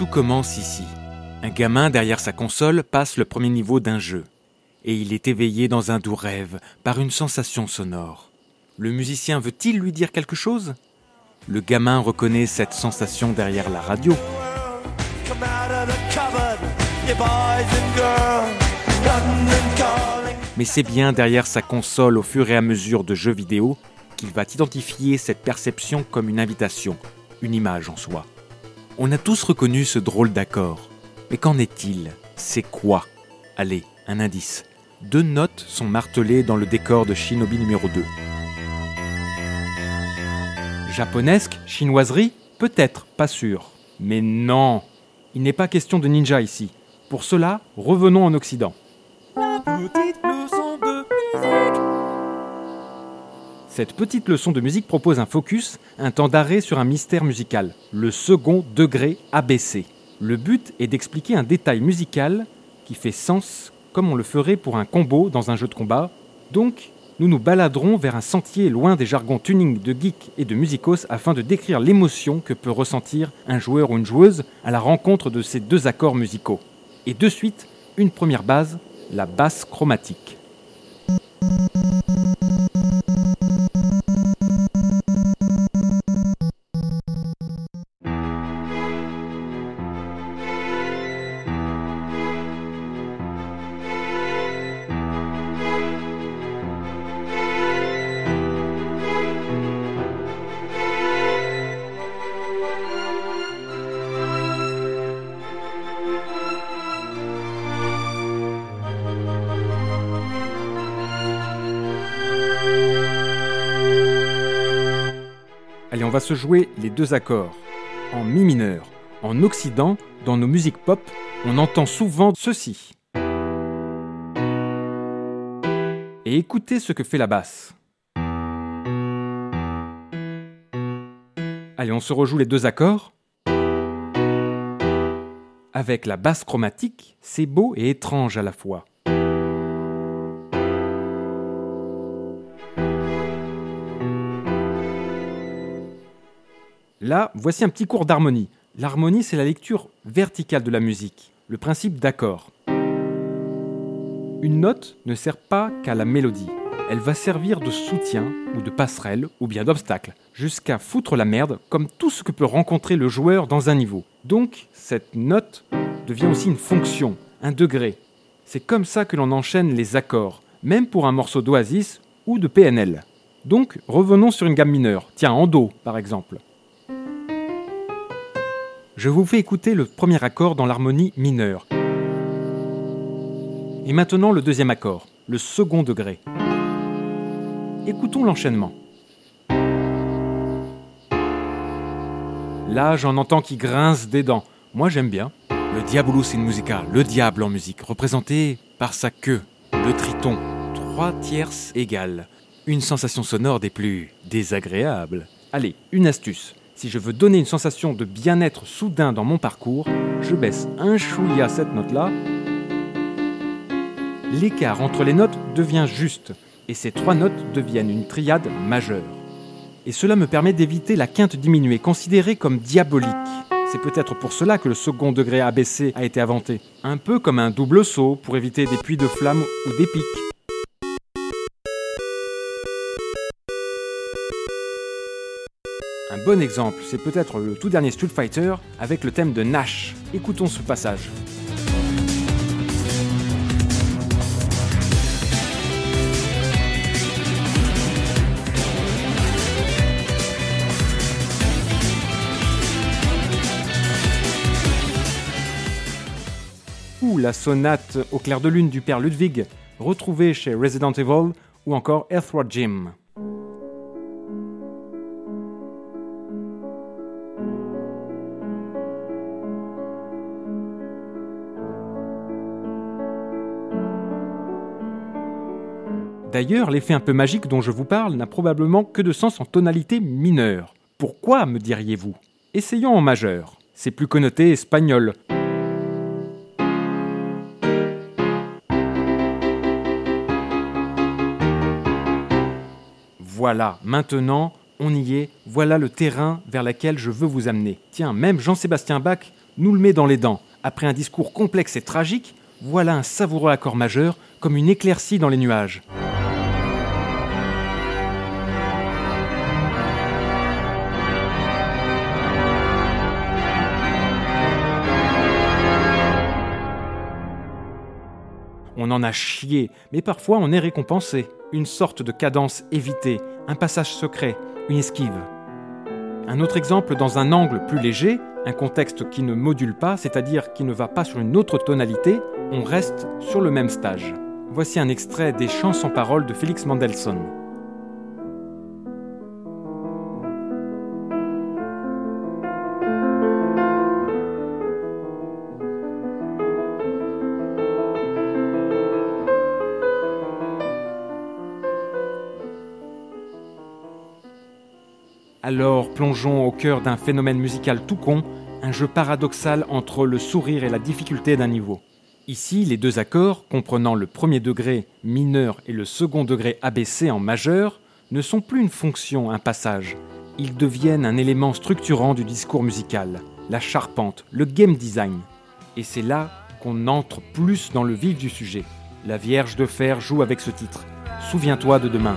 Tout commence ici. Un gamin derrière sa console passe le premier niveau d'un jeu. Et il est éveillé dans un doux rêve par une sensation sonore. Le musicien veut-il lui dire quelque chose? Le gamin reconnaît cette sensation derrière la radio. Mais c'est bien derrière sa console au fur et à mesure de jeux vidéo qu'il va identifier cette perception comme une invitation, une image en soi. On a tous reconnu ce drôle d'accord. Mais qu'en est-il? C'est quoi? Allez, un indice. Deux notes sont martelées dans le décor de Shinobi numéro 2. Japonesque Chinoiserie? Peut-être, pas sûr. Mais non Il n'est pas question de ninja ici. Pour cela, revenons en Occident. Cette petite leçon de musique propose un focus, un temps d'arrêt sur un mystère musical, le second degré ABC. Le but est d'expliquer un détail musical qui fait sens comme on le ferait pour un combo dans un jeu de combat. Donc, nous nous baladerons vers un sentier loin des jargons tuning de geek et de musicos afin de décrire l'émotion que peut ressentir un joueur ou une joueuse à la rencontre de ces deux accords musicaux. Et de suite, une première base, la basse chromatique. Jouer les deux accords. En mi mineur. En Occident, dans nos musiques pop, on entend souvent ceci. Et écoutez ce que fait la basse. Allez, on se rejoue les deux accords. Avec la basse chromatique, c'est beau et étrange à la fois. Là, voici un petit cours d'harmonie. L'harmonie, c'est la lecture verticale de la musique, le principe d'accord. Une note ne sert pas qu'à la mélodie. Elle va servir de soutien ou de passerelle ou bien d'obstacle, jusqu'à foutre la merde comme tout ce que peut rencontrer le joueur dans un niveau. Donc, cette note devient aussi une fonction, un degré. C'est comme ça que l'on enchaîne les accords, même pour un morceau d'Oasis ou de PNL. Donc, revenons sur une gamme mineure. Tiens, en Do, par exemple. Je vous fais écouter le premier accord dans l'harmonie mineure. Et maintenant le deuxième accord, le second degré. Écoutons l'enchaînement. Là, j'en entends qui grince des dents. Moi, j'aime bien. Le Diabolus in Musica, le diable en musique, représenté par sa queue, le triton, trois tierces égales. Une sensation sonore des plus désagréables. Allez, une astuce. Si je veux donner une sensation de bien-être soudain dans mon parcours, je baisse un chouïa cette note-là. L'écart entre les notes devient juste, et ces trois notes deviennent une triade majeure. Et cela me permet d'éviter la quinte diminuée, considérée comme diabolique. C'est peut-être pour cela que le second degré ABC a été inventé. Un peu comme un double saut pour éviter des puits de flammes ou des pics. Un bon exemple, c'est peut-être le tout dernier Street Fighter avec le thème de Nash. Écoutons ce passage. Ou la sonate au clair de lune du père Ludwig, retrouvée chez Resident Evil, ou encore Earthward Jim. D'ailleurs, l'effet un peu magique dont je vous parle n'a probablement que de sens en tonalité mineure. Pourquoi, me diriez-vous? Essayons en majeur. C'est plus connoté espagnol. Voilà, maintenant, on y est, voilà le terrain vers lequel je veux vous amener. Tiens, même Jean-Sébastien Bach nous le met dans les dents. Après un discours complexe et tragique, voilà un savoureux accord majeur, comme une éclaircie dans les nuages. On en a chié, mais parfois on est récompensé. Une sorte de cadence évitée, un passage secret, une esquive. Un autre exemple dans un angle plus léger, un contexte qui ne module pas, c'est-à-dire qui ne va pas sur une autre tonalité, on reste sur le même stage. Voici un extrait des chants sans parole de Félix Mendelssohn. Alors plongeons au cœur d'un phénomène musical tout con, un jeu paradoxal entre le sourire et la difficulté d'un niveau. Ici, les deux accords, comprenant le premier degré mineur et le second degré abaissé en majeur, ne sont plus une fonction, un passage. Ils deviennent un élément structurant du discours musical, la charpente, le game design. Et c'est là qu'on entre plus dans le vif du sujet. La Vierge de Fer joue avec ce titre. Souviens-toi de demain.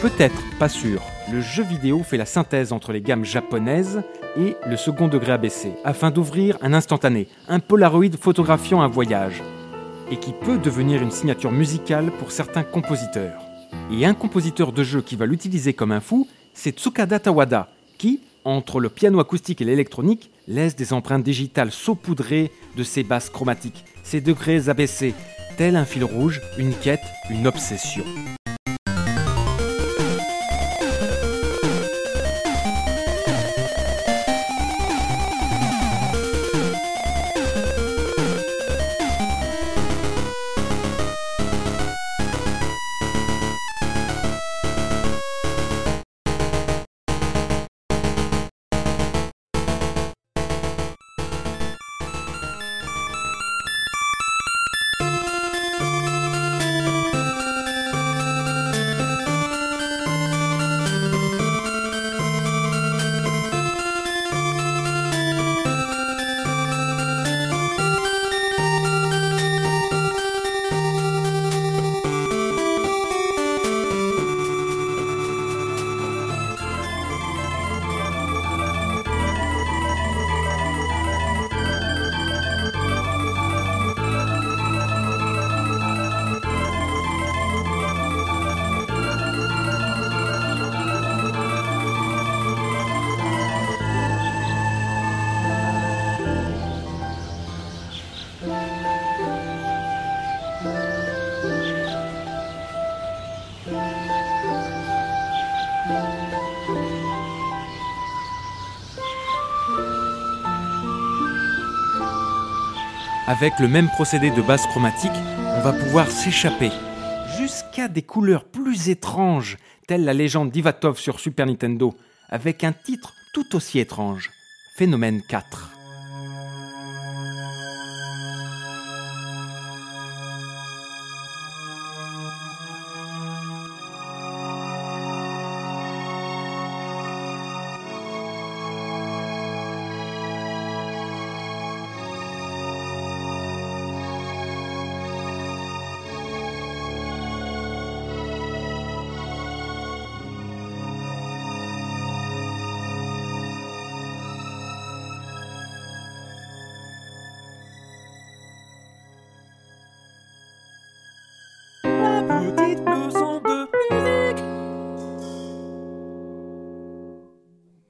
Peut-être, pas sûr. Le jeu vidéo fait la synthèse entre les gammes japonaises et le second degré abaissé, afin d'ouvrir un instantané, un polaroid photographiant un voyage, et qui peut devenir une signature musicale pour certains compositeurs. Et un compositeur de jeu qui va l'utiliser comme un fou, c'est Tsukada Tawada, qui, entre le piano acoustique et l'électronique, laisse des empreintes digitales saupoudrées de ses basses chromatiques, ses degrés abaissés, tel un fil rouge, une quête, une obsession. Avec le même procédé de base chromatique, on va pouvoir s'échapper jusqu'à des couleurs plus étranges, telle la légende d'Ivatov sur Super Nintendo, avec un titre tout aussi étrange, Phénomène 4.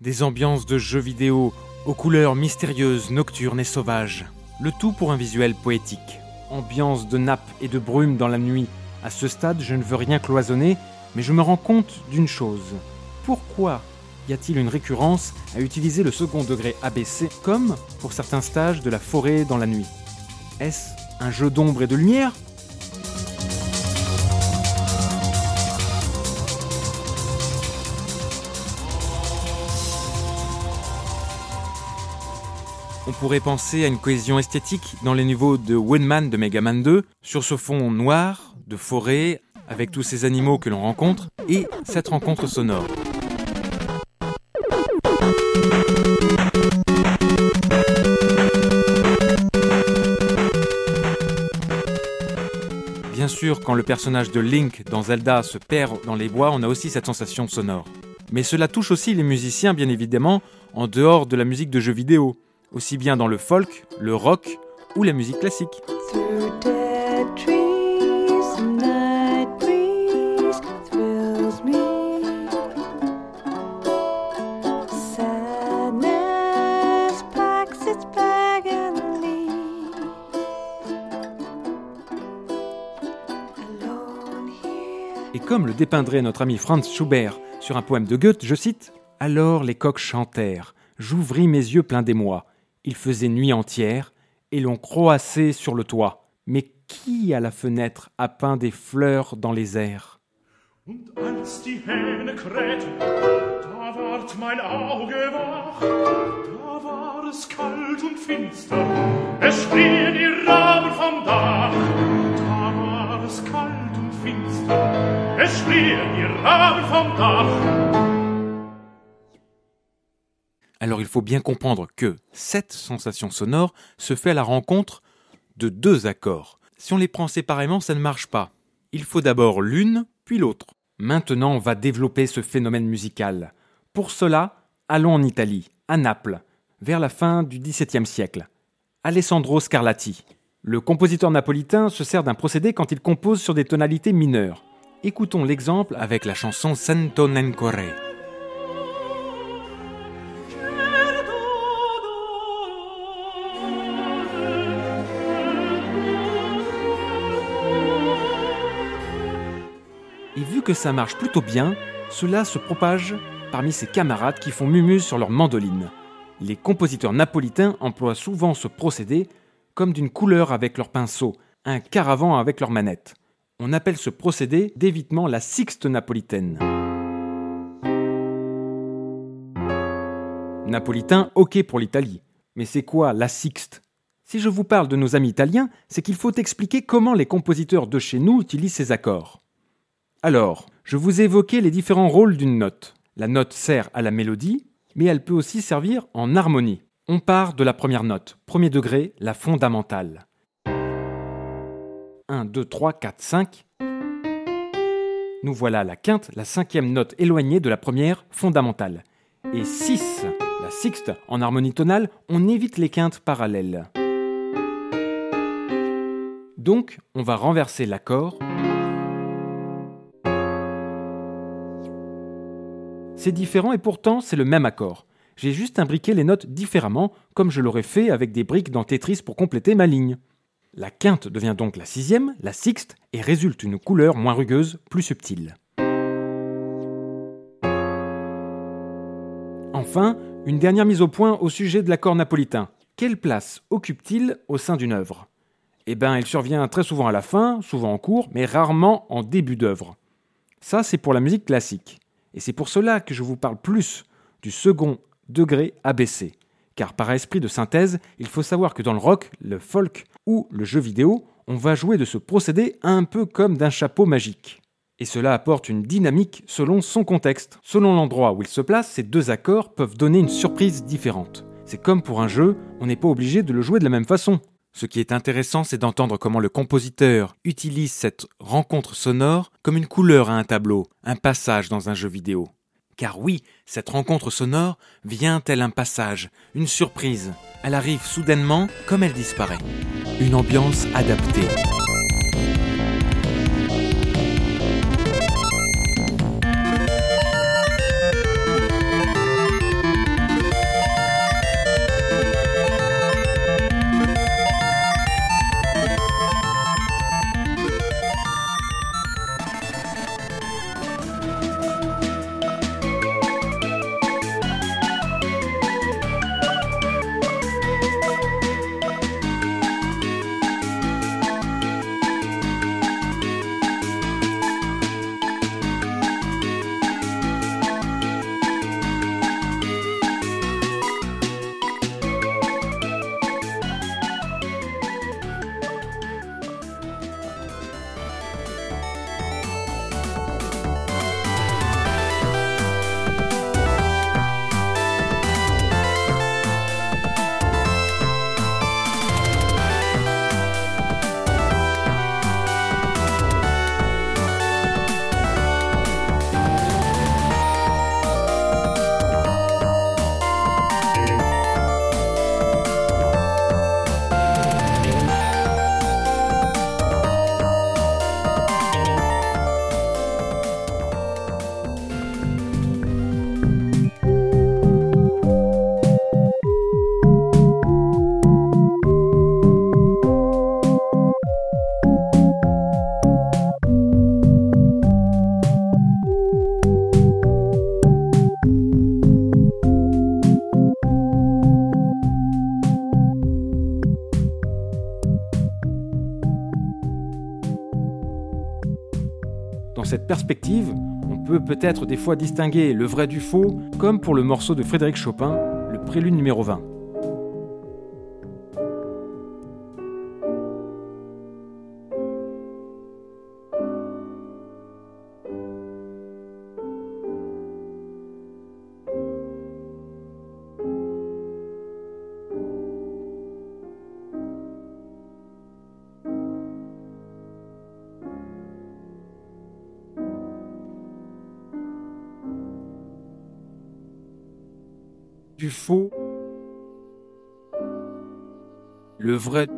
Des ambiances de jeux vidéo aux couleurs mystérieuses, nocturnes et sauvages. Le tout pour un visuel poétique. Ambiance de nappe et de brume dans la nuit. À ce stade, je ne veux rien cloisonner, Mais je me rends compte d'une chose. Pourquoi y a-t-il une récurrence à utiliser le second degré ABC comme pour certains stages de la forêt dans la nuit? Est-ce un jeu d'ombre et de lumière On pourrait penser à une cohésion esthétique dans les niveaux de Windman de Mega Man 2, sur ce fond noir, de forêt, avec tous ces animaux que l'on rencontre, et cette rencontre sonore. Bien sûr, quand le personnage de Link dans Zelda se perd dans les bois, on a aussi cette sensation sonore. Mais cela touche aussi les musiciens, bien évidemment, en dehors de la musique de jeux vidéo aussi bien dans le folk, le rock ou la musique classique. Et comme le dépeindrait notre ami Franz Schubert sur un poème de Goethe, je cite Alors les coqs chantèrent, j'ouvris mes yeux pleins d'émoi. Il faisait nuit entière, et l'on croassait sur le toit. Mais qui à la fenêtre a peint des fleurs dans les airs? Und als die Hähne krähten, da ward mein Auge wach, da war es kalt und finster, es schrien die Raben vom Dach. Da war es kalt und finster, es schrien die Raben vom Dach. Alors il faut bien comprendre que cette sensation sonore se fait à la rencontre de deux accords. Si on les prend séparément, ça ne marche pas. Il faut d'abord l'une, puis l'autre. Maintenant, on va développer ce phénomène musical. Pour cela, allons en Italie, à Naples, vers la fin du XVIIe siècle. Alessandro Scarlatti. Le compositeur napolitain se sert d'un procédé quand il compose sur des tonalités mineures. Écoutons l'exemple avec la chanson Santo Nencore. Ça marche plutôt bien, cela se propage parmi ses camarades qui font mumuse sur leur mandoline. Les compositeurs napolitains emploient souvent ce procédé comme d'une couleur avec leur pinceau, un caravan avec leur manette. On appelle ce procédé d'évitement la sixte napolitaine. Napolitain, ok pour l'Italie. Mais c'est quoi la sixte? Si je vous parle de nos amis italiens, c'est qu'il faut expliquer comment les compositeurs de chez nous utilisent ces accords. Alors, je vous ai évoqué les différents rôles d'une note. La note sert à la mélodie, mais elle peut aussi servir en harmonie. On part de la première note, premier degré, la fondamentale. 1, 2, 3, 4, 5. Nous voilà la quinte, la cinquième note éloignée de la première fondamentale. Et 6, la sixte, en harmonie tonale, on évite les quintes parallèles. Donc, on va renverser l'accord C'est différent et pourtant c'est le même accord. J'ai juste imbriqué les notes différemment, comme je l'aurais fait avec des briques dans Tetris pour compléter ma ligne. La quinte devient donc la sixième, la sixte, et résulte une couleur moins rugueuse, plus subtile. Enfin, une dernière mise au point au sujet de l'accord napolitain. Quelle place occupe-t-il au sein d'une œuvre? Eh bien, il survient très souvent à la fin, souvent en cours, mais rarement en début d'œuvre. Ça, c'est pour la musique classique. Et c'est pour cela que je vous parle plus du second degré ABC. Car par esprit de synthèse, il faut savoir que dans le rock, le folk ou le jeu vidéo, on va jouer de ce procédé un peu comme d'un chapeau magique. Et cela apporte une dynamique selon son contexte. Selon l'endroit où il se place, ces deux accords peuvent donner une surprise différente. C'est comme pour un jeu, on n'est pas obligé de le jouer de la même façon. Ce qui est intéressant, c'est d'entendre comment le compositeur utilise cette rencontre sonore comme une couleur à un tableau, un passage dans un jeu vidéo. Car oui, cette rencontre sonore vient tel un passage, une surprise. Elle arrive soudainement comme elle disparaît. Une ambiance adaptée. Cette perspective, on peut peut-être des fois distinguer le vrai du faux, comme pour le morceau de Frédéric Chopin, le prélude numéro 20. Faux, le vrai.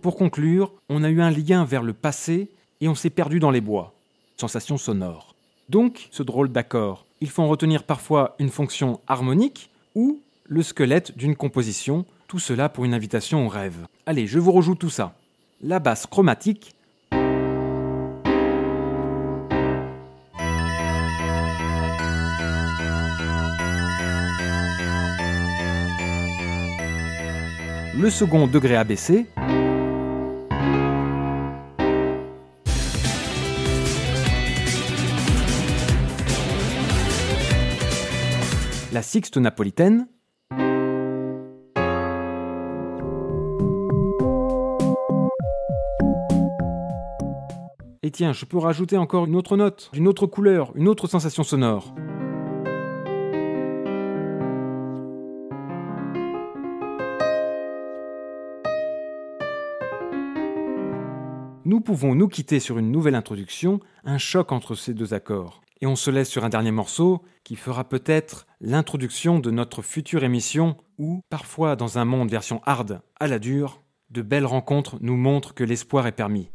Pour conclure, on a eu un lien vers le passé et on s'est perdu dans les bois. Sensation sonore. Donc, ce drôle d'accord, il faut en retenir parfois une fonction harmonique ou le squelette d'une composition, tout cela pour une invitation au rêve. Allez, je vous rejoue tout ça. La basse chromatique le second degré abaissé, la sixte napolitaine, Et tiens, je peux rajouter encore une autre note, d'une autre couleur, une autre sensation sonore. Nous pouvons nous quitter sur une nouvelle introduction, un choc entre ces deux accords. Et on se laisse sur un dernier morceau qui fera peut-être l'introduction de notre future émission où, parfois dans un monde version hard à la dure, de belles rencontres nous montrent que l'espoir est permis.